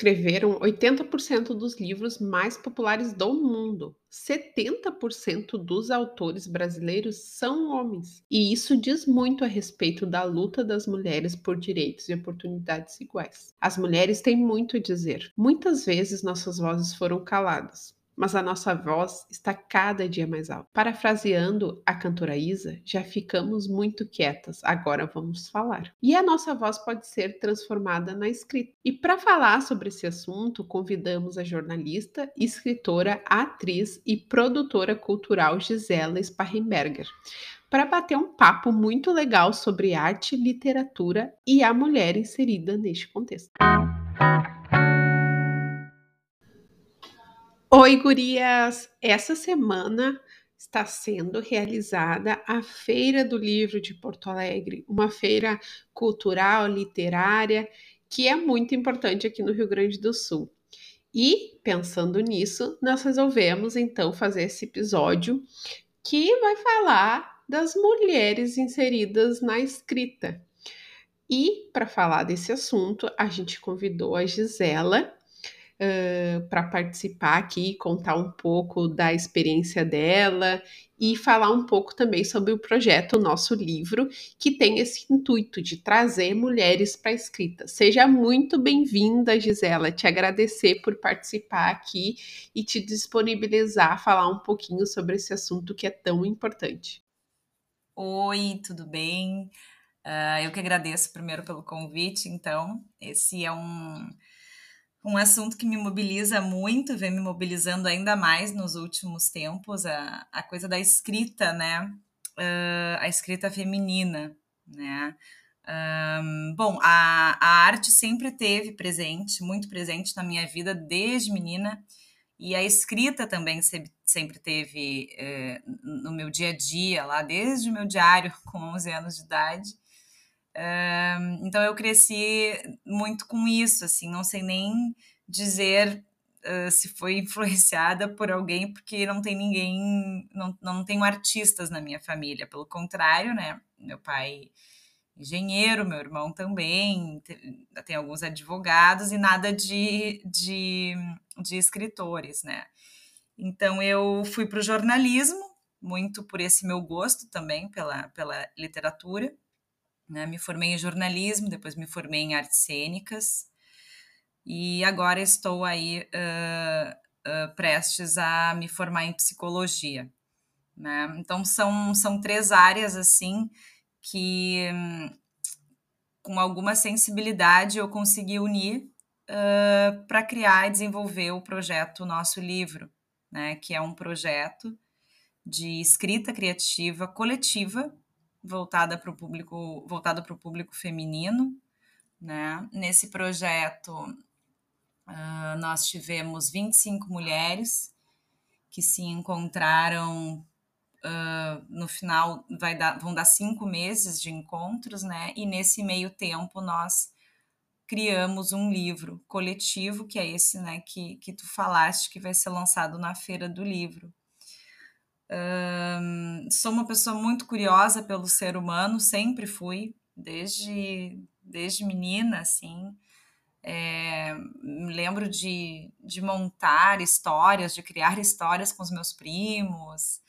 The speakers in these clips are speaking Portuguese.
Escreveram 80% dos livros mais populares do mundo. 70% dos autores brasileiros são homens. E isso diz muito a respeito da luta das mulheres por direitos e oportunidades iguais. As mulheres têm muito a dizer. Muitas vezes nossas vozes foram caladas mas a nossa voz está cada dia mais alta. Parafraseando a cantora Isa, já ficamos muito quietas, agora vamos falar. E a nossa voz pode ser transformada na escrita. E para falar sobre esse assunto, convidamos a jornalista, escritora, atriz e produtora cultural Gisela Sparrenberger para bater um papo muito legal sobre arte, literatura e a mulher inserida neste contexto. Oi, gurias! Essa semana está sendo realizada a Feira do Livro de Porto Alegre, uma feira cultural, literária, que é muito importante aqui no Rio Grande do Sul. E, pensando nisso, nós resolvemos então fazer esse episódio que vai falar das mulheres inseridas na escrita. E, para falar desse assunto, a gente convidou a Gisela, uh, para participar aqui, contar um pouco da experiência dela e falar um pouco também sobre o projeto Nosso Livro, que tem esse intuito de trazer mulheres para a escrita. Seja muito bem-vinda, Gisela, te agradecer por participar aqui e te disponibilizar a falar um pouquinho sobre esse assunto que é tão importante. Oi, tudo bem? Uh, eu que agradeço primeiro pelo convite. Então, esse é um um assunto que me mobiliza muito, vem me mobilizando ainda mais nos últimos tempos, a, a coisa da escrita, né? Uh, a escrita feminina, né? Um, bom, a, a arte sempre teve presente, muito presente na minha vida desde menina, e a escrita também sempre, sempre teve eh, no meu dia a dia, lá desde o meu diário com 11 anos de idade então eu cresci muito com isso, assim, não sei nem dizer uh, se foi influenciada por alguém, porque não tem ninguém, não, não tenho artistas na minha família, pelo contrário, né? Meu pai engenheiro, meu irmão também, tem alguns advogados e nada de, de, de escritores, né? Então eu fui para o jornalismo, muito por esse meu gosto também pela, pela literatura. Né? Me formei em jornalismo, depois me formei em artes cênicas e agora estou aí uh, uh, prestes a me formar em psicologia. Né? Então são, são três áreas assim que com alguma sensibilidade eu consegui unir uh, para criar e desenvolver o projeto Nosso Livro, né? que é um projeto de escrita criativa coletiva voltada para o público, voltada para o público feminino, né? Nesse projeto uh, nós tivemos 25 mulheres que se encontraram uh, no final vai dar, vão dar cinco meses de encontros, né? E nesse meio tempo nós criamos um livro coletivo que é esse, né? Que, que tu falaste que vai ser lançado na feira do livro sou uma pessoa muito curiosa pelo ser humano, sempre fui, desde, desde menina, assim. É, me lembro de, de montar histórias, de criar histórias com os meus primos.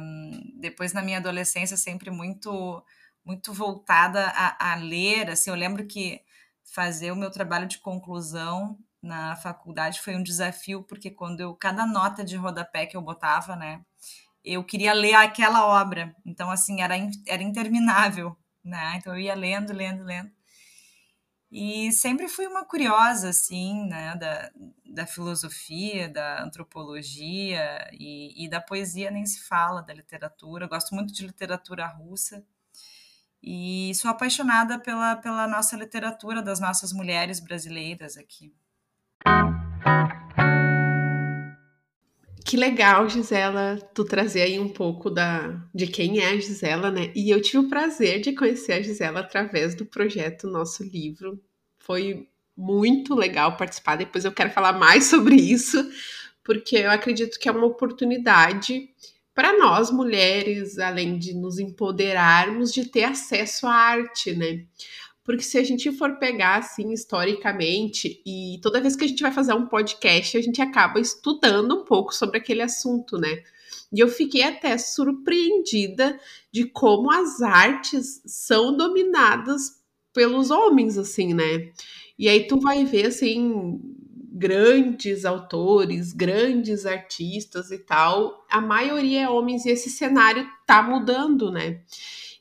Um, depois, na minha adolescência, sempre muito muito voltada a, a ler. Assim, eu lembro que fazer o meu trabalho de conclusão na faculdade foi um desafio, porque quando eu, cada nota de rodapé que eu botava, né, eu queria ler aquela obra. Então, assim, era, era interminável, né? Então, eu ia lendo, lendo, lendo. E sempre fui uma curiosa, assim, né, da, da filosofia, da antropologia e, e da poesia nem se fala, da literatura. Eu gosto muito de literatura russa e sou apaixonada pela, pela nossa literatura, das nossas mulheres brasileiras aqui. Que legal, Gisela, tu trazer aí um pouco da, de quem é a Gisela, né? E eu tive o prazer de conhecer a Gisela através do projeto Nosso Livro. Foi muito legal participar. Depois eu quero falar mais sobre isso, porque eu acredito que é uma oportunidade para nós mulheres, além de nos empoderarmos, de ter acesso à arte, né? Porque se a gente for pegar assim historicamente e toda vez que a gente vai fazer um podcast, a gente acaba estudando um pouco sobre aquele assunto, né? E eu fiquei até surpreendida de como as artes são dominadas pelos homens, assim, né? E aí tu vai ver, assim, grandes autores, grandes artistas e tal, a maioria é homens e esse cenário tá mudando, né?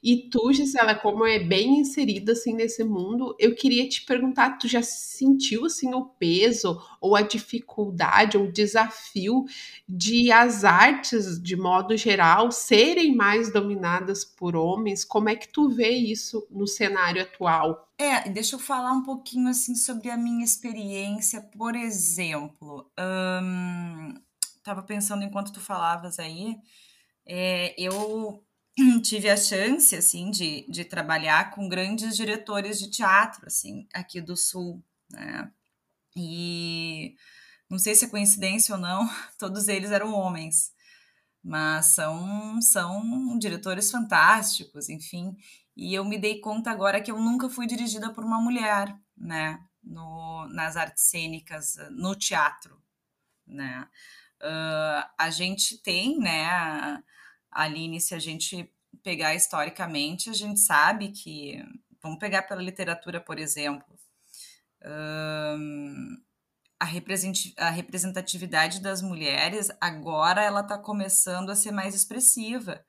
E tu, Gisela, como é bem inserida assim nesse mundo, eu queria te perguntar, tu já sentiu assim o peso ou a dificuldade ou o desafio de as artes, de modo geral, serem mais dominadas por homens? Como é que tu vê isso no cenário atual? É, deixa eu falar um pouquinho assim sobre a minha experiência, por exemplo. Hum, tava pensando enquanto tu falavas aí, é, eu tive a chance, assim, de, de trabalhar com grandes diretores de teatro, assim, aqui do Sul, né? E não sei se é coincidência ou não, todos eles eram homens, mas são, são diretores fantásticos, enfim. E eu me dei conta agora que eu nunca fui dirigida por uma mulher, né? No, nas artes cênicas, no teatro, né? Uh, a gente tem, né? Aline, se a gente pegar historicamente, a gente sabe que, vamos pegar pela literatura, por exemplo, hum, a, representatividade das mulheres agora ela está começando a ser mais expressiva.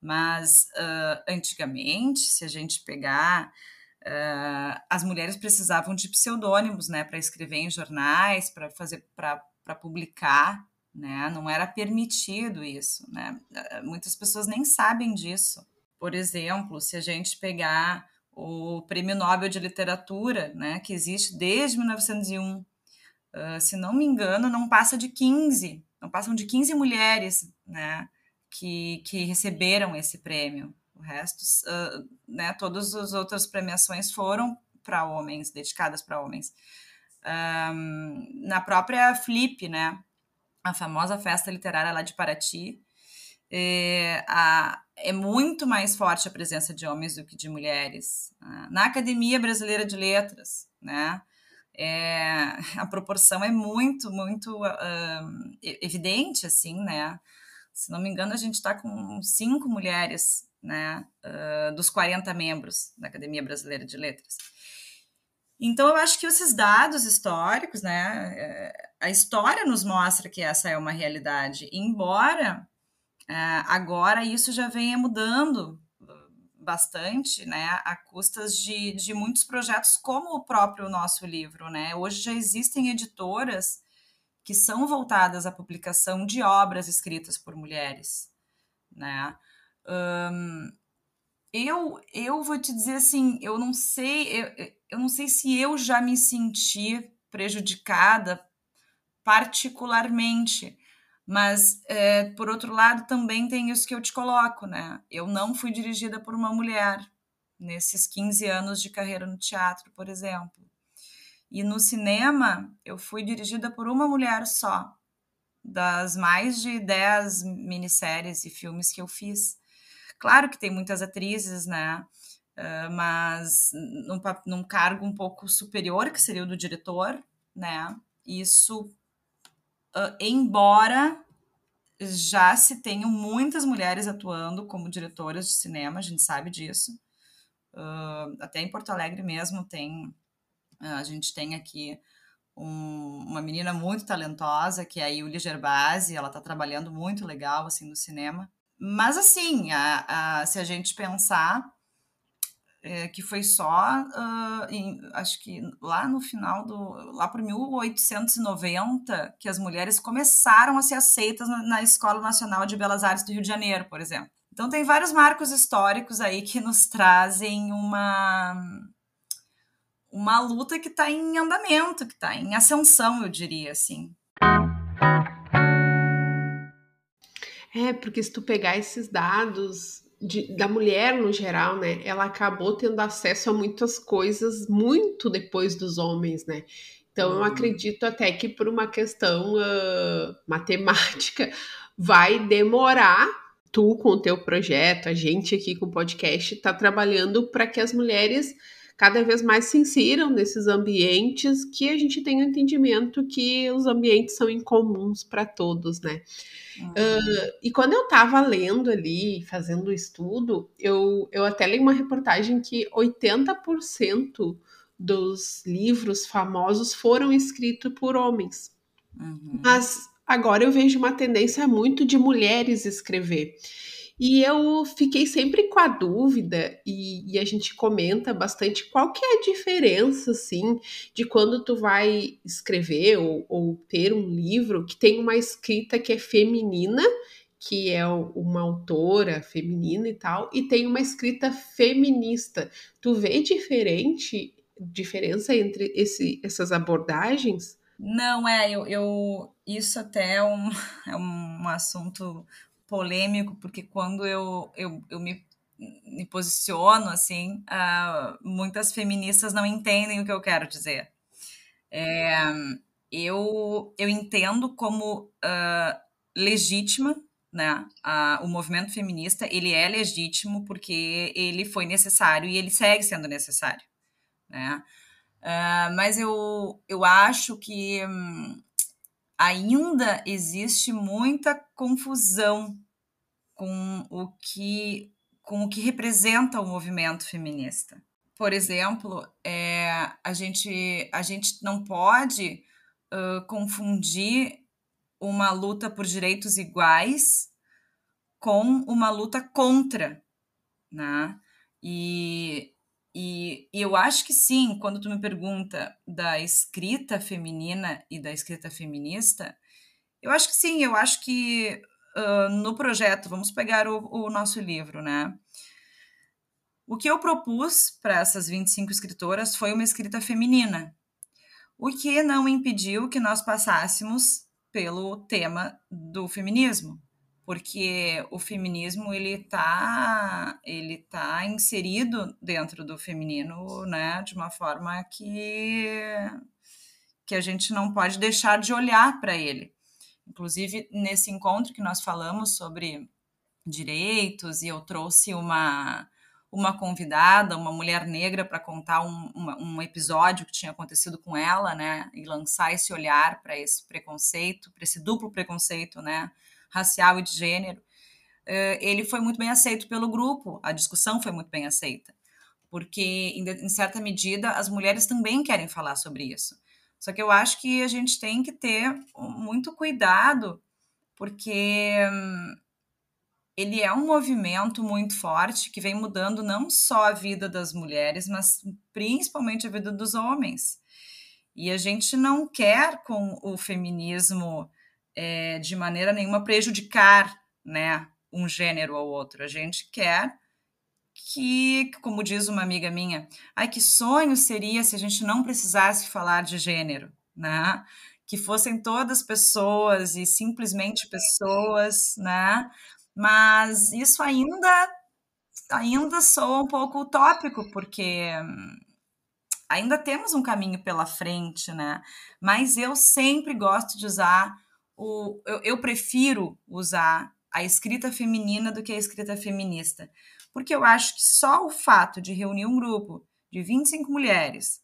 Mas uh, antigamente, se a gente pegar, uh, as mulheres precisavam de pseudônimos, né, para escrever em jornais, para fazer, para publicar né? Não era permitido isso, né? Eh, muitas pessoas nem sabem disso. Por exemplo, se a gente pegar o Prêmio Nobel de Literatura, né, que existe desde 1901, uh, se não me engano, não passa de 15, não passam de 15 mulheres, né, que, que receberam esse prêmio. O resto, uh, né, todas as outras premiações foram para homens, dedicadas para homens. Um, na própria Flip, né, a famosa festa literária lá de Paraty, é, a, é muito mais forte a presença de homens do que de mulheres. Né? Na Academia Brasileira de Letras, né? É, a proporção é muito, muito uh, evidente, assim, né? Se não me engano, a gente está com cinco mulheres, né? Uh, dos 40 membros da Academia Brasileira de Letras. Então, eu acho que esses dados históricos, né, é, a história nos mostra que essa é uma realidade, embora é, agora isso já venha mudando bastante, né, a custas de, de muitos projetos, como o próprio nosso livro, né, hoje já existem editoras que são voltadas à publicação de obras escritas por mulheres, né, eu, eu vou te dizer assim, eu não sei, eu, eu não sei se eu já me senti prejudicada particularmente, mas é, por outro lado também tem isso que eu te coloco, né? Eu não fui dirigida por uma mulher nesses 15 anos de carreira no teatro, por exemplo. E no cinema, eu fui dirigida por uma mulher só, das mais de 10 minisséries e filmes que eu fiz. Claro que tem muitas atrizes, né? Uh, mas num, num, cargo um pouco superior, que seria o do diretor, né? Isso, uh, embora já se tenham muitas mulheres atuando como diretoras de cinema, a gente sabe disso. Uh, até em Porto Alegre mesmo tem, a gente tem aqui um, uma menina muito talentosa, que é a Yulia Gerbasi, ela está trabalhando muito legal, assim, no cinema. Mas, assim, a, a, se a gente pensar, é, que foi só, uh, em, acho que lá no final do, lá por 1890, que as mulheres começaram a ser aceitas na, na Escola Nacional de Belas Artes do Rio de Janeiro, por exemplo. Então tem vários marcos históricos aí que nos trazem uma uma luta que está em andamento, que está em ascensão, eu diria assim. É, porque se tu pegar esses dados de, da mulher no geral, né, ela acabou tendo acesso a muitas coisas muito depois dos homens, né? Então eu uhum. acredito até que por uma questão uh, matemática vai demorar tu com o teu projeto, a gente aqui com o podcast está trabalhando para que as mulheres cada vez mais se insiram nesses ambientes que a gente tem o entendimento que os ambientes são incomuns para todos, né? Uhum. Uh, e quando eu estava lendo ali, fazendo o estudo, eu, eu até li uma reportagem que 80% dos livros famosos foram escritos por homens. Uhum. Mas agora eu vejo uma tendência muito de mulheres escrever. E eu fiquei sempre com a dúvida, e, e, a gente comenta bastante qual que é a diferença, assim, de quando tu vai escrever ou, ou ter um livro que tem uma escrita que é feminina, que é uma autora feminina e tal, e tem uma escrita feminista. Tu vê diferente, diferença entre esse, essas abordagens? Não, é, eu, eu isso até é um, é um assunto polêmico, porque quando eu, eu, eu me, me posiciono assim, uh, muitas feministas não entendem o que eu quero dizer. É, eu, eu entendo como uh, legítima né? Uh, o movimento feminista ele é legítimo porque ele foi necessário e ele segue sendo necessário, né? Uh, mas eu, eu acho que hum, ainda existe muita confusão com o que com o que representa o movimento feminista. Por exemplo, é, a, gente, a gente não pode uh, confundir uma luta por direitos iguais com uma luta contra, né? E, e, e, eu acho que sim, quando tu me pergunta da escrita feminina e da escrita feminista, eu acho que sim, eu acho que uh, no projeto, vamos pegar o, o nosso livro, né? O que eu propus para essas 25 escritoras foi uma escrita feminina, o que não impediu que nós passássemos pelo tema do feminismo, porque o feminismo ele tá ele tá inserido dentro do feminino, né, de uma forma que que a gente não pode deixar de olhar para ele. Inclusive, nesse encontro que nós falamos sobre direitos, e eu trouxe uma, uma convidada, uma mulher negra, para contar um, uma, um episódio que tinha acontecido com ela, né? E lançar esse olhar para esse preconceito, para esse duplo preconceito, né? Racial e de gênero. Uh, ele foi muito bem aceito pelo grupo, a discussão foi muito bem aceita. Porque, em, em certa medida, as mulheres também querem falar sobre isso. Só que eu acho que a gente tem que ter muito cuidado, porque hum, ele é um movimento muito forte que vem mudando não só a vida das mulheres, mas principalmente a vida dos homens. E a gente não quer com o feminismo é, de maneira nenhuma prejudicar né, um gênero ou outro. A gente quer que, como diz uma amiga minha, ai que sonho seria se a gente não precisasse falar de gênero, né? Que fossem todas pessoas e simplesmente pessoas, né? Mas isso ainda ainda soa um pouco utópico, porque ainda temos um caminho pela frente, né? Mas eu sempre gosto de usar o eu, eu prefiro usar a escrita feminina do que a escrita feminista porque eu acho que só o fato de reunir um grupo de 25 mulheres,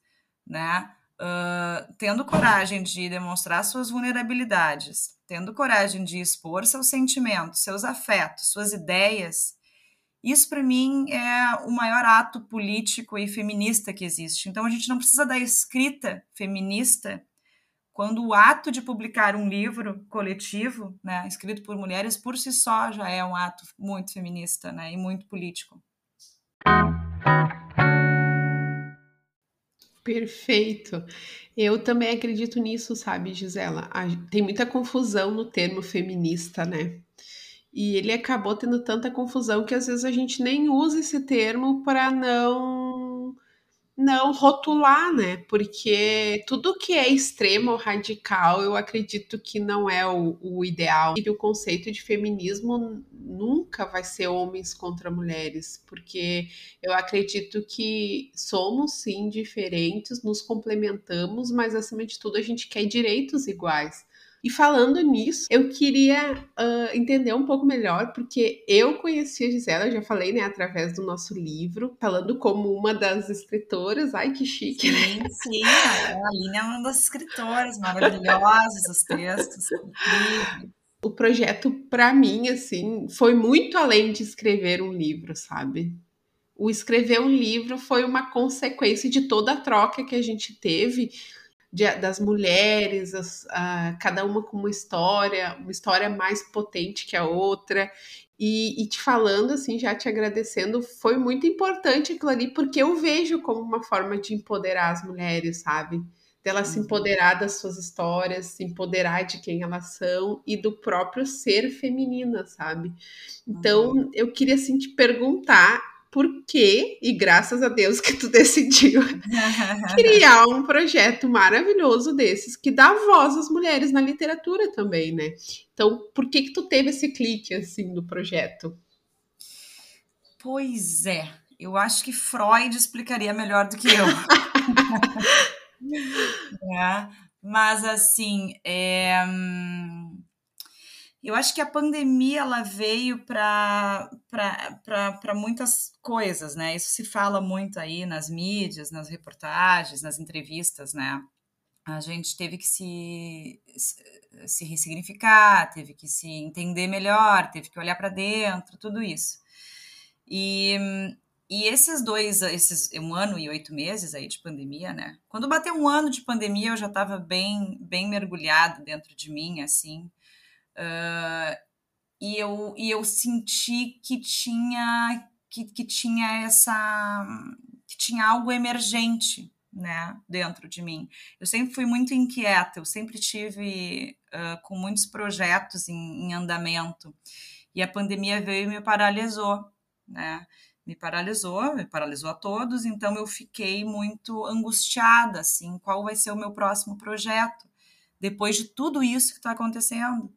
né, uh, tendo coragem de demonstrar suas vulnerabilidades, tendo coragem de expor seus sentimentos, seus afetos, suas ideias, isso para mim é o maior ato político e feminista que existe. Então a gente não precisa da escrita feminista quando o ato de publicar um livro coletivo, né, escrito por mulheres, por si só já é um ato muito feminista né, e muito político. Perfeito. Eu também acredito nisso, sabe, Gisela? Tem muita confusão no termo feminista, né? E ele acabou tendo tanta confusão que às vezes a gente nem usa esse termo para não não rotular, né? Porque tudo que é extremo ou radical, eu acredito que não é o, o ideal. E o conceito de feminismo nunca vai ser homens contra mulheres, porque eu acredito que somos sim diferentes, nos complementamos, mas acima de tudo a gente quer direitos iguais. E falando nisso, eu queria uh, entender um pouco melhor, porque eu conheci a Gisela, eu já falei, né, através do nosso livro, falando como uma das escritoras. Ai, que chique. Sim, sim. A Aline é uma das escritoras maravilhosas, os textos, incríveis. O projeto, para mim, assim, foi muito além de escrever um livro, sabe? O escrever um livro foi uma consequência de toda a troca que a gente teve de, das mulheres, as, a, cada uma com uma história, uma história mais potente que a outra. E, e, te falando, assim, já te agradecendo, foi muito importante aquilo ali, porque eu vejo como uma forma de empoderar as mulheres, sabe? Delas se uhum. empoderar das suas histórias, se empoderar de quem elas são e do próprio ser feminina, sabe? Então, uhum. eu queria, assim, te perguntar por que, e graças a Deus que tu decidiu criar um projeto maravilhoso desses que dá voz às mulheres na literatura também, né? Então, por que que tu teve esse clique assim do projeto? Pois é, eu acho que Freud explicaria melhor do que eu. é, mas assim, é, hum, eu acho que a pandemia ela veio para muitas coisas, né? Isso se fala muito aí nas mídias, nas reportagens, nas entrevistas, né? A gente teve que se, se ressignificar, teve que se entender melhor, teve que olhar para dentro, tudo isso. E, e esses dois, esses um ano e oito meses aí de pandemia, né? Quando bateu um ano de pandemia, eu já estava bem, bem mergulhado dentro de mim, assim. Uh, e, eu, e eu senti que tinha que, que tinha essa que tinha algo emergente né dentro de mim. Eu sempre fui muito inquieta eu sempre tive uh, com muitos projetos em, em, andamento. E a pandemia veio e me paralisou né. Me paralisou me paralisou a todos então eu fiquei muito angustiada assim qual vai ser o meu próximo projeto? Depois de tudo isso que está acontecendo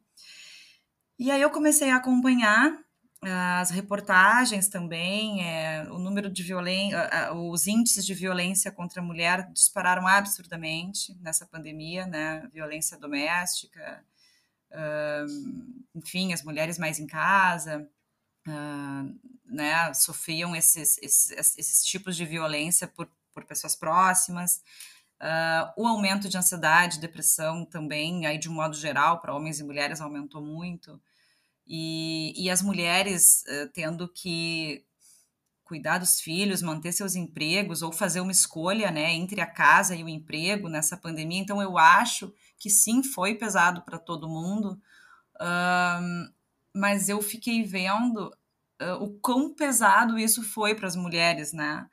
e aí eu comecei a acompanhar ah, as reportagens também, é, o número de violência, os índices de violência contra a mulher dispararam absurdamente nessa pandemia, né? Violência doméstica, uh, enfim, as mulheres mais em casa, uh, né? Sofriam esses, esses, esses tipos de violência por, por pessoas próximas. Uh, o aumento de ansiedade, depressão também, aí de um modo geral, para homens e mulheres, aumentou muito. E, e as mulheres uh, tendo que cuidar dos filhos, manter seus empregos ou fazer uma escolha, né, entre a casa e o emprego nessa pandemia. Então eu acho que sim, foi pesado para todo mundo, uh, mas eu fiquei vendo uh, o quão pesado isso foi para as mulheres, né?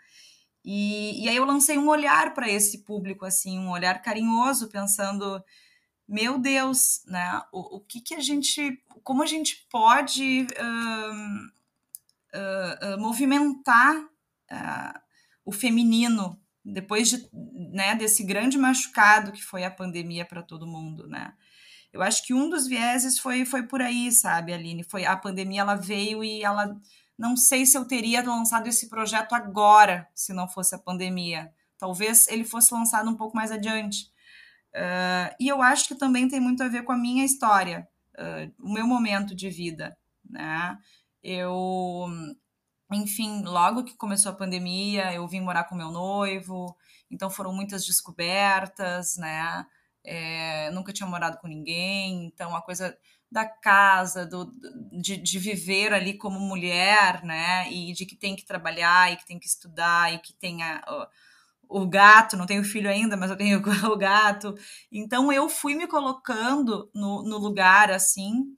E, e aí eu lancei um olhar para esse público, assim, um olhar carinhoso, pensando, meu Deus, né? O, o que que a gente, como a gente pode uh, uh, uh, movimentar o feminino depois de, né, desse grande machucado que foi a pandemia para todo mundo, né? Eu acho que um dos vieses foi, foi por aí, sabe, Aline? Foi a pandemia, ela veio e ela não sei se eu teria lançado esse projeto agora, se não fosse a pandemia. Talvez ele fosse lançado um pouco mais adiante. Uh, e eu acho que também tem muito a ver com a minha história, uh, o meu momento de vida. Né? Eu, enfim, logo que começou a pandemia, eu vim morar com meu noivo, então foram muitas descobertas, né? É, nunca tinha morado com ninguém, então a coisa da casa, do, de, de, viver ali como mulher, né? E de que tem que trabalhar e que tem que estudar e que tem a, o gato, não tenho filho ainda, mas eu tenho o gato. Então eu fui me colocando no, no lugar assim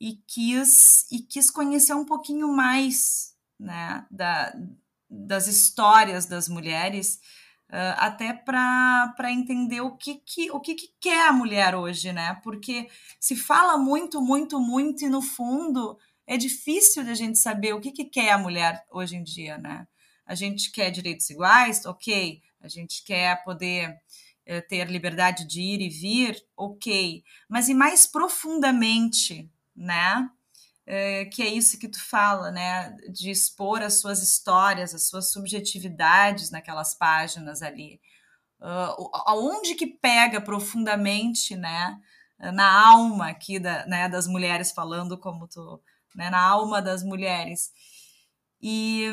e quis e quis conhecer um pouquinho mais, né? Da, das histórias das mulheres Uh, até para entender o que, que, o que, que quer a mulher hoje, né? Porque se fala muito, muito, muito, e no fundo é difícil de a gente saber o que, que quer a mulher hoje em dia, né? A gente quer direitos iguais, ok. A gente quer poder uh, ter liberdade de ir e vir, ok. Mas e mais profundamente, né? É, que é isso que tu fala, né? De expor as suas histórias, as suas subjetividades naquelas páginas ali. Uh, aonde que pega profundamente, né? na alma aqui da, né, das mulheres falando como tu, né, na alma das mulheres. E,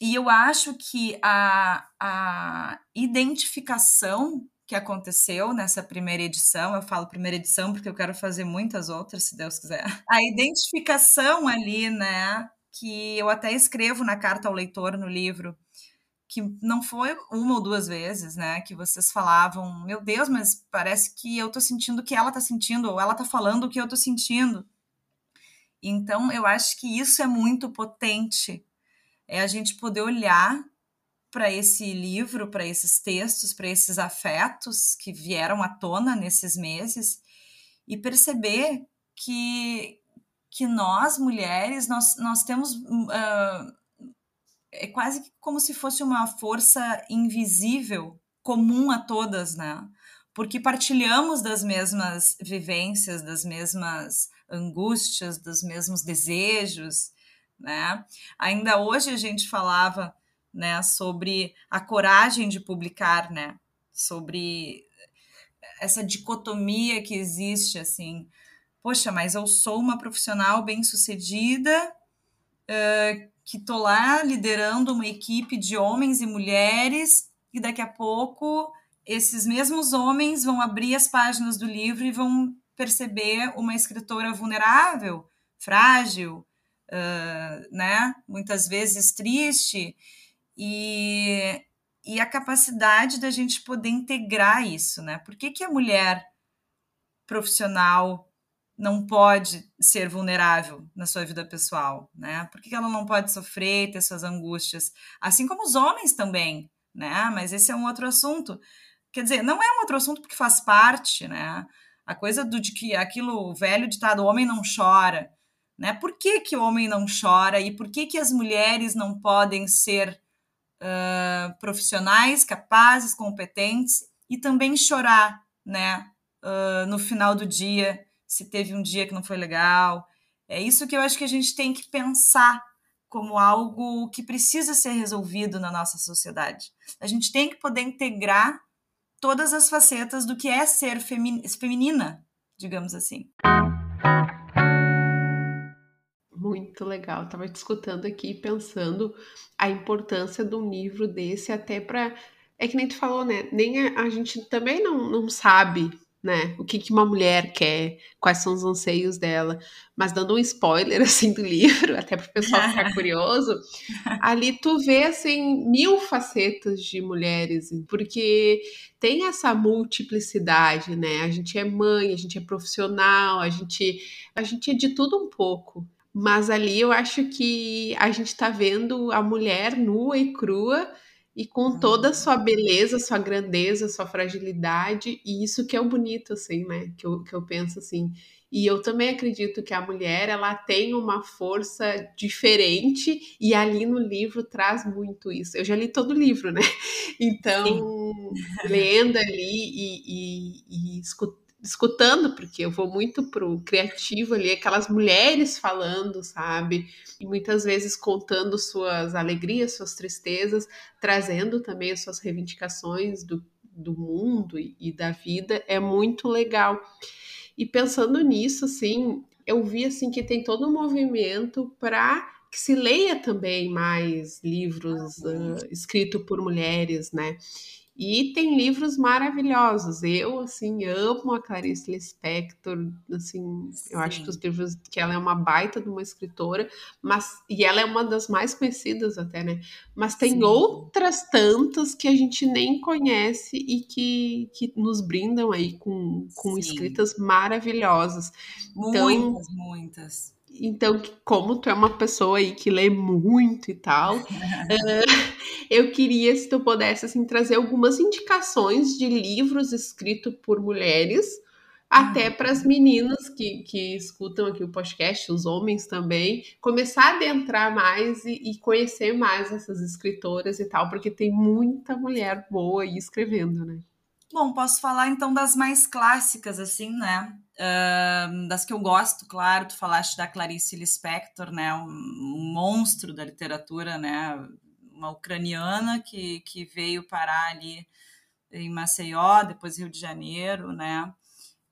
e eu acho que a, a identificação que aconteceu nessa primeira edição, eu falo primeira edição porque eu quero fazer muitas outras, se Deus quiser. A identificação ali, né, que eu até escrevo na carta ao leitor no livro, que não foi uma ou duas vezes, né, que vocês falavam, meu Deus, mas parece que eu tô sentindo o que ela tá sentindo, ou ela tá falando o que eu tô sentindo. Então, eu acho que isso é muito potente, é a gente poder olhar para esse livro, para esses textos, para esses afetos que vieram à tona nesses meses e perceber que, que nós, mulheres, nós, nós temos. Uh, é quase como se fosse uma força invisível, comum a todas, né? Porque partilhamos das mesmas vivências, das mesmas angústias, dos mesmos desejos, né? Ainda hoje a gente falava né, sobre a coragem de publicar, né, sobre essa dicotomia que existe, assim, poxa, mas eu sou uma profissional bem-sucedida, uh, que tô lá liderando uma equipe de homens e mulheres, e daqui a pouco esses mesmos homens vão abrir as páginas do livro e vão perceber uma escritora vulnerável, frágil, uh, né, muitas vezes triste, e, e a capacidade da gente poder integrar isso, né? Por que, que a mulher profissional não pode ser vulnerável na sua vida pessoal, né? Por que, ela não pode sofrer, ter suas angústias? Assim como os homens também, né? Mas esse é um outro assunto. Quer dizer, não é um outro assunto porque faz parte, né? A coisa do de que aquilo velho ditado, o homem não chora, né? Por que, que o homem não chora e por que, que as mulheres não podem ser uh, profissionais capazes, competentes e também chorar, né? Uh, no final do dia, se teve um dia que não foi legal. É isso que eu acho que a gente tem que pensar como algo que precisa ser resolvido na nossa sociedade. A gente tem que poder integrar todas as facetas do que é ser feminina, digamos assim. Muito legal. Estava te escutando aqui pensando a importância de um livro desse, até para. É que nem tu falou, né? Nem a, a gente também não, não sabe né? O que, que uma mulher quer, quais são os anseios dela. Mas dando um spoiler assim do livro, até para o pessoal ficar curioso, ali tu vê assim mil facetas de mulheres, porque tem essa multiplicidade, né? A gente é mãe, a gente é profissional, a gente a gente é de tudo um pouco. Mas ali eu acho que a gente está vendo a mulher nua e crua e com toda a sua beleza, sua grandeza, sua fragilidade, e isso que é o bonito, assim, né? Que eu, que eu penso assim. E eu também acredito que a mulher, ela tem uma força diferente, e ali no livro traz muito isso. Eu já li todo o livro, né? Então, Sim. lendo ali e, e, e escutando escutando, porque eu vou muito pro criativo ali, aquelas mulheres falando, sabe? E muitas vezes contando suas alegrias, suas tristezas, trazendo também as suas reivindicações do, do mundo e, e da vida, é muito legal. E pensando nisso, assim, eu vi assim que tem todo um movimento para que se leia também mais livros uh, escritos por mulheres, né? E tem livros maravilhosos. Eu, assim, amo a Clarice Lispector, assim, Sim. eu acho que os livros que ela é uma baita de uma escritora, mas e ela é uma das mais conhecidas até, né? Mas tem Sim. outras tantas que a gente nem conhece e que, que nos brindam aí com, com escritas maravilhosas. Muitas, então, muitas. Então, como tu é uma pessoa aí que lê muito e tal, uh, eu queria se tu pudesse assim trazer algumas indicações de livros escritos por mulheres, até para as meninas que, que escutam aqui o podcast, os homens também, começar a adentrar mais e, e conhecer mais essas escritoras e tal, porque tem muita mulher boa aí escrevendo, né? Bom, posso falar então das mais clássicas, assim, né? Uh, das que eu gosto, claro, tu falaste da Clarice Lispector, né? Um, um, monstro da literatura, né? Uma ucraniana que, que veio parar ali em Maceió, depois Rio de Janeiro, né?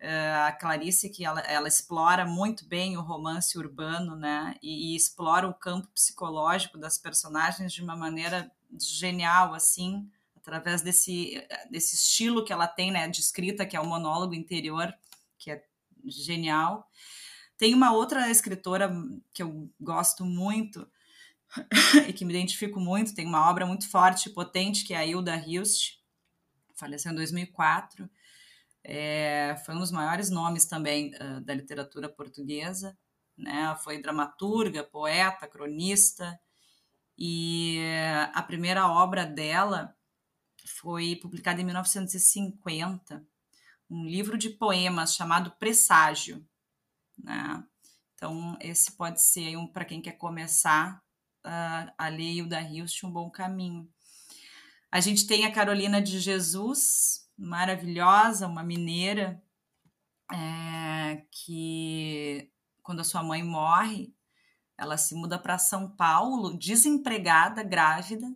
Uh, a Clarice, que ela, ela, explora muito bem o romance urbano, né? E, e, explora o campo psicológico das personagens de uma maneira genial, assim, através desse, desse estilo que ela tem, né? De escrita, que é o monólogo interior, que é genial. Tem uma outra escritora que eu gosto muito e que me identifico muito, tem uma obra muito forte e potente, que é a Hilda Hilst, faleceu em 2004 é, foi um dos maiores nomes também uh, da literatura portuguesa. Né? Foi dramaturga, poeta, cronista, e a primeira obra dela foi publicada em 1950, um livro de poemas chamado Presságio. Né? Então, esse pode ser um para quem quer começar uh, a ler Hilda Hilst um bom caminho. A gente tem a Carolina de Jesus, maravilhosa, uma mineira, é, que quando a sua mãe morre, ela se muda para São Paulo, desempregada, grávida,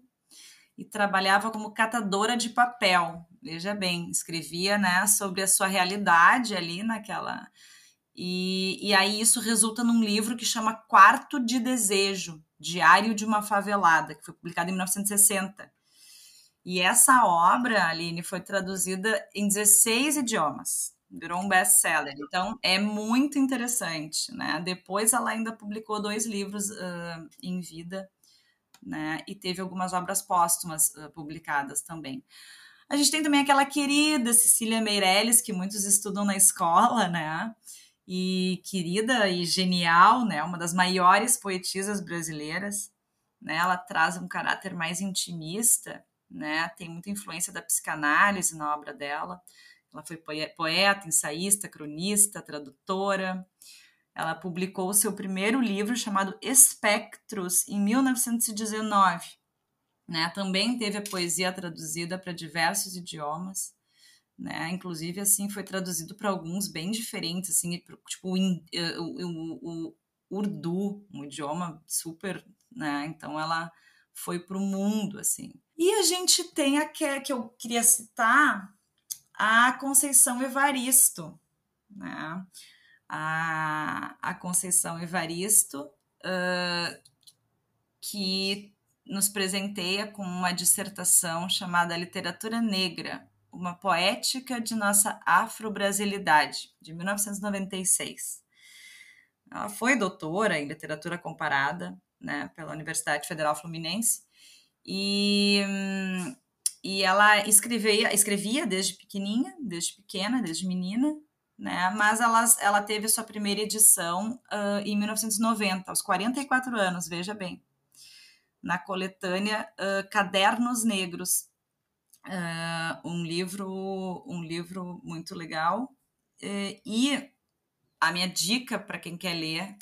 e trabalhava como catadora de papel. Veja bem, escrevia né, sobre a sua realidade ali naquela. E, e aí isso resulta num livro que chama Quarto de Desejo, Diário de uma Favelada, que foi publicado em 1960. E essa obra, Aline, foi traduzida em 16 idiomas. Virou um best-seller. Então, é muito interessante, né? Depois, ela ainda publicou dois livros uh, em vida, né? E teve algumas obras póstumas uh, publicadas também. A gente tem também aquela querida Cecília Meirelles, que muitos estudam na escola, né? E querida e genial, né? Uma das maiores poetisas brasileiras. Né? Ela traz um caráter mais intimista né? Tem muita influência da psicanálise na obra dela. Ela foi poeta, ensaísta, cronista, tradutora. Ela publicou o seu primeiro livro chamado Espectros em 1919. Né? Também teve a poesia traduzida para diversos idiomas. Né? Inclusive, assim, foi traduzido para alguns bem diferentes, assim, tipo eh, o, o, o, Urdu, um idioma super, né? Então ela foi para o mundo, assim. E a gente tem a que, que eu queria citar, a Conceição Evaristo, né? A, a Conceição Evaristo, uh, que nos presenteia com uma dissertação chamada Literatura Negra, uma poética de nossa afro-brasilidade, de 1996. Ela foi doutora em literatura comparada né, pela Universidade Federal Fluminense e, e ela escrevia, escrevia desde pequenininha, desde pequena, desde menina, né? Mas ela, teve sua primeira edição uh, em 1990, aos 44 anos, veja bem, na coletânea uh, Cadernos Negros, uh, um livro, um livro muito legal. e a minha dica para quem quer ler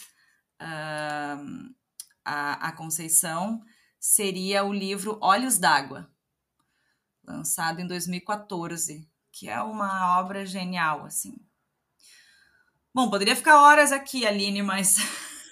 a, a Conceição seria o livro Olhos d'Água, lançado em 2014, que é uma obra genial, assim. Bom, poderia ficar horas aqui, Aline, mas.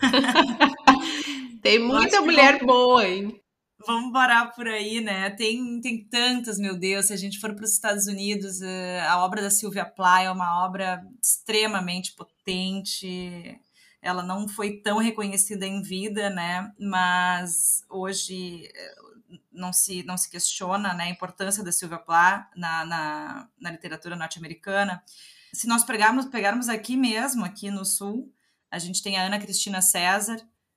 tem muita mulher vamos... boa, hein? Vamos parar por aí, né? Tem, tem tantas, meu Deus. Se a gente for para os Estados Unidos, eh, a obra da Sylvia Plath é uma obra extremamente potente ela não foi tão reconhecida em vida, né? Mas hoje eh, não se, não se questiona né, a importância da Sylvia Plath na, na, na literatura norte-americana. Se nós pegarmos, pegarmos aqui mesmo, aqui no Sul, a gente tem a Ana Cristina César,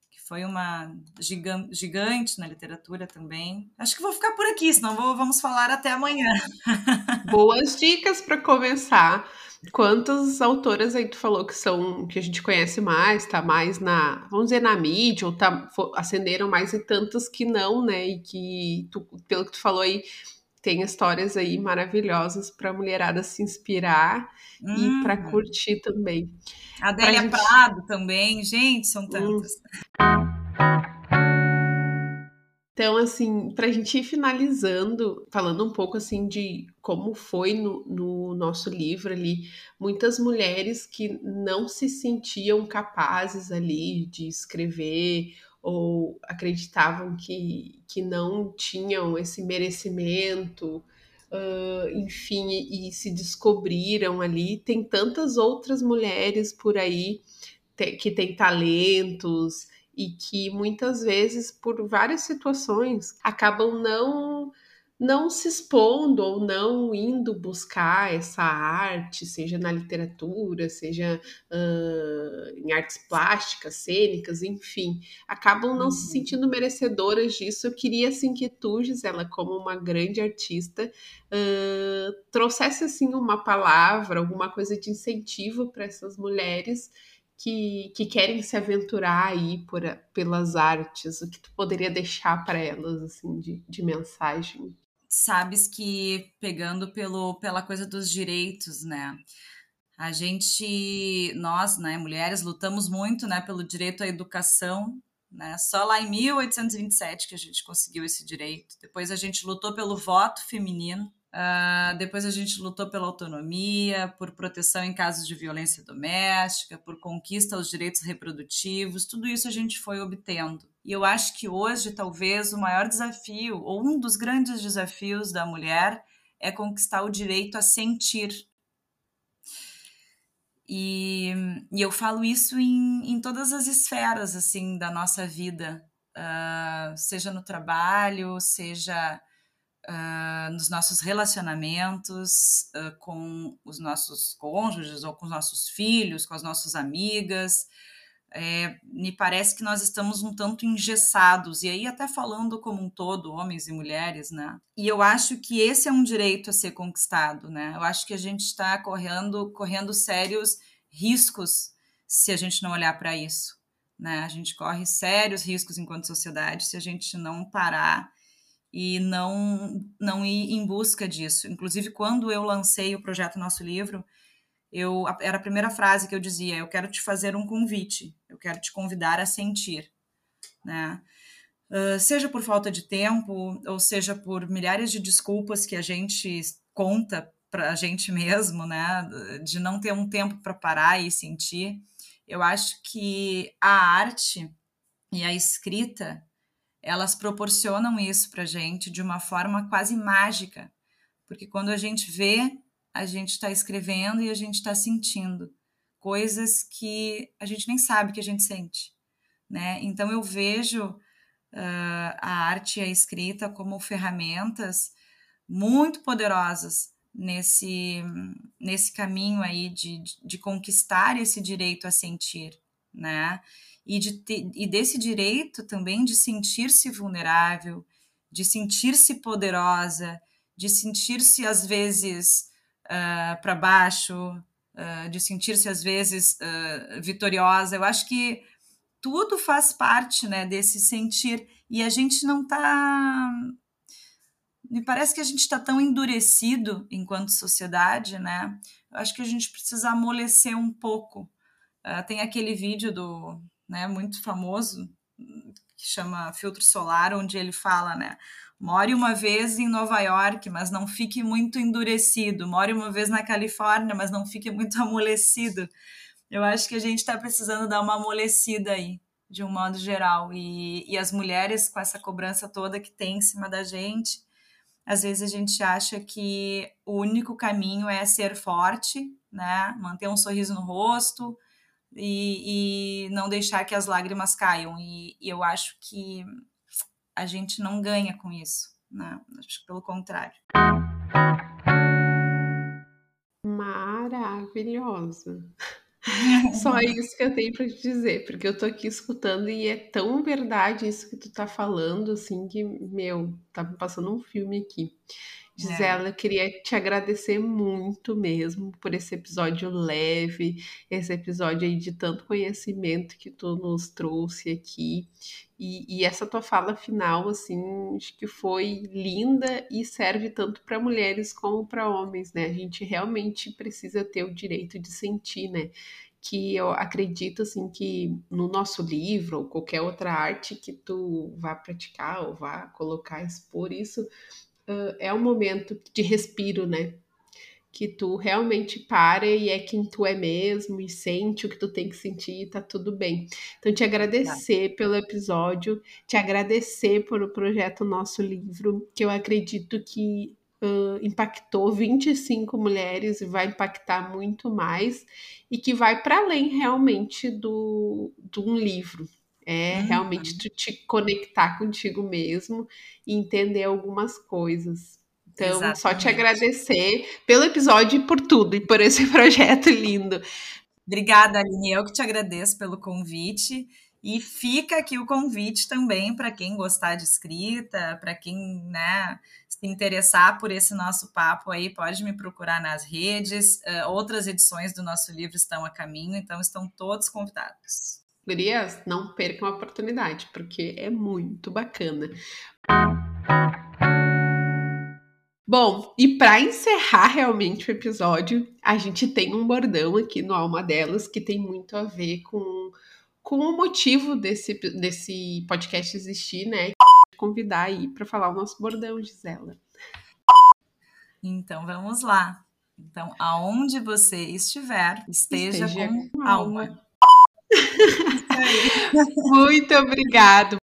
que foi uma gigante, na literatura também. Acho que vou ficar por aqui, senão vou, vamos falar até amanhã. Boas dicas para começar. Quantas autoras aí tu falou que são que a gente conhece mais, tá mais na, vamos dizer, na mídia, ou tá, acenderam mais e tantas que não, né? E que, tu, pelo que tu falou aí, tem histórias aí maravilhosas para a mulherada se inspirar hum. e para uhum. curtir também. Adélia gente... Prado também, gente, são tantas. Então, assim, para a gente ir finalizando, falando um pouco assim de como foi no, no, nosso livro ali, muitas mulheres que não se sentiam capazes ali de escrever ou acreditavam que, que não tinham esse merecimento uh, enfim, e, e se descobriram ali. Tem tantas outras mulheres por aí te, que têm talentos e que muitas vezes, por várias situações, acabam não não se expondo ou não indo buscar essa arte, seja na literatura, seja uh, em artes plásticas, cênicas, enfim, acabam não uhum. se sentindo merecedoras disso. Eu queria assim que tu, Gisela, como uma grande artista, uh, trouxesse assim uma palavra, alguma coisa de incentivo para essas mulheres que, que, querem se aventurar aí por, pelas artes, o que tu poderia deixar para elas assim de, de mensagem? Sabes que pegando pelo, pela coisa dos direitos, né? A gente, nós, né, mulheres, lutamos muito, né, pelo direito à educação, né? Só lá em 1827 que a gente conseguiu esse direito. Depois a gente lutou pelo voto feminino. Uh, depois a gente lutou pela autonomia, por proteção em casos de violência doméstica, por conquista aos direitos reprodutivos. Tudo isso a gente foi obtendo. E eu acho que hoje, talvez, o maior desafio, ou um dos grandes desafios da mulher, é conquistar o direito a sentir. E, e eu falo isso em, em todas as esferas assim da nossa vida, uh, seja no trabalho, seja uh, nos nossos relacionamentos uh, com os nossos cônjuges ou com os nossos filhos, com as nossas amigas é, me parece que nós estamos um tanto engessados, e aí até falando como um todo, homens e mulheres, né? E eu acho que esse é um direito a ser conquistado, né? Eu acho que a gente está correndo, correndo sérios riscos se a gente não olhar para isso, né? A gente corre sérios riscos enquanto sociedade se a gente não parar e não, não ir em busca disso. Inclusive, quando eu lancei o projeto Nosso Livro, eu era a primeira frase que eu dizia: eu quero te fazer um convite, eu quero te convidar a sentir, né? Uh, seja por falta de tempo, ou seja por milhares de desculpas que a gente conta para a gente mesmo, né? De não ter um tempo para parar e sentir. Eu acho que a arte e a escrita elas proporcionam isso para gente de uma forma quase mágica, porque quando a gente vê a gente está escrevendo e a gente está sentindo coisas que a gente nem sabe que a gente sente, né? Então eu vejo uh, a arte e a escrita como ferramentas muito poderosas nesse nesse caminho aí de, de, conquistar esse direito a sentir, né? E, de e desse direito também de sentir-se vulnerável, de sentir-se poderosa, de sentir-se às vezes uh, ah, para baixo, uh, de sentir-se às vezes uh, vitoriosa. Eu acho que tudo faz parte né, desse sentir e a gente não está. Me parece que a gente está tão endurecido enquanto sociedade, né? Eu acho que a gente precisa amolecer um pouco. tem aquele vídeo do, né, muito famoso que chama Filtro Solar, onde ele fala, né? More uma vez em Nova York, mas não fique muito endurecido. More uma vez na Califórnia, mas não fique muito amolecido. Eu acho que a gente está precisando dar uma amolecida aí, de um modo geral. E, e as mulheres, com essa cobrança toda que tem em cima da gente, às vezes a gente acha que o único caminho é ser forte, né? Manter um sorriso no rosto e, e não deixar que as lágrimas caiam. E, e eu acho que a gente não ganha com isso, né? Acho que pelo contrário. Maravilhosa. Só isso que eu tenho para te dizer, porque eu tô aqui escutando e é tão verdade isso que tu tá falando, assim, que, meu, tá passando um filme aqui. Gisela, é. eu queria te agradecer muito mesmo por esse episódio leve, esse episódio aí de tanto conhecimento que tu nos trouxe aqui. E, e essa tua fala final, assim, acho que foi linda e serve tanto para mulheres como para homens, né? A gente realmente precisa ter o direito de sentir, né? Que eu acredito assim que no nosso livro ou qualquer outra arte que tu vá praticar ou vá colocar expor isso uh, é um momento de respiro, né? Que tu realmente para e é quem tu é mesmo e sente o que tu tem que sentir e tá tudo bem. Então, te agradecer tá. pelo episódio, te agradecer por o projeto Nosso Livro, que eu acredito que uh, impactou 25 mulheres e vai impactar muito mais, e que vai para além realmente do, de um livro. É realmente tu te conectar contigo mesmo e entender algumas coisas. Então, Exatamente. só te agradecer pelo episódio e por tudo, e por esse projeto lindo. Obrigada, Aline. Eu que te agradeço pelo convite. E fica aqui o convite também para quem gostar de escrita, para quem né, se interessar por esse nosso papo aí, pode me procurar nas redes. Uh, outras edições do nosso livro estão a caminho, então estão todos convidados. Gurias, não percam a oportunidade, porque é muito bacana. Bom, e para encerrar realmente o episódio, a gente tem um bordão aqui no Alma Delas que tem muito a ver com com o motivo desse, desse podcast existir, né? Convidar aí para falar o nosso bordão, Gisela. Então vamos lá. Então, aonde você estiver, esteja, esteja com, com alma. Muito obrigado.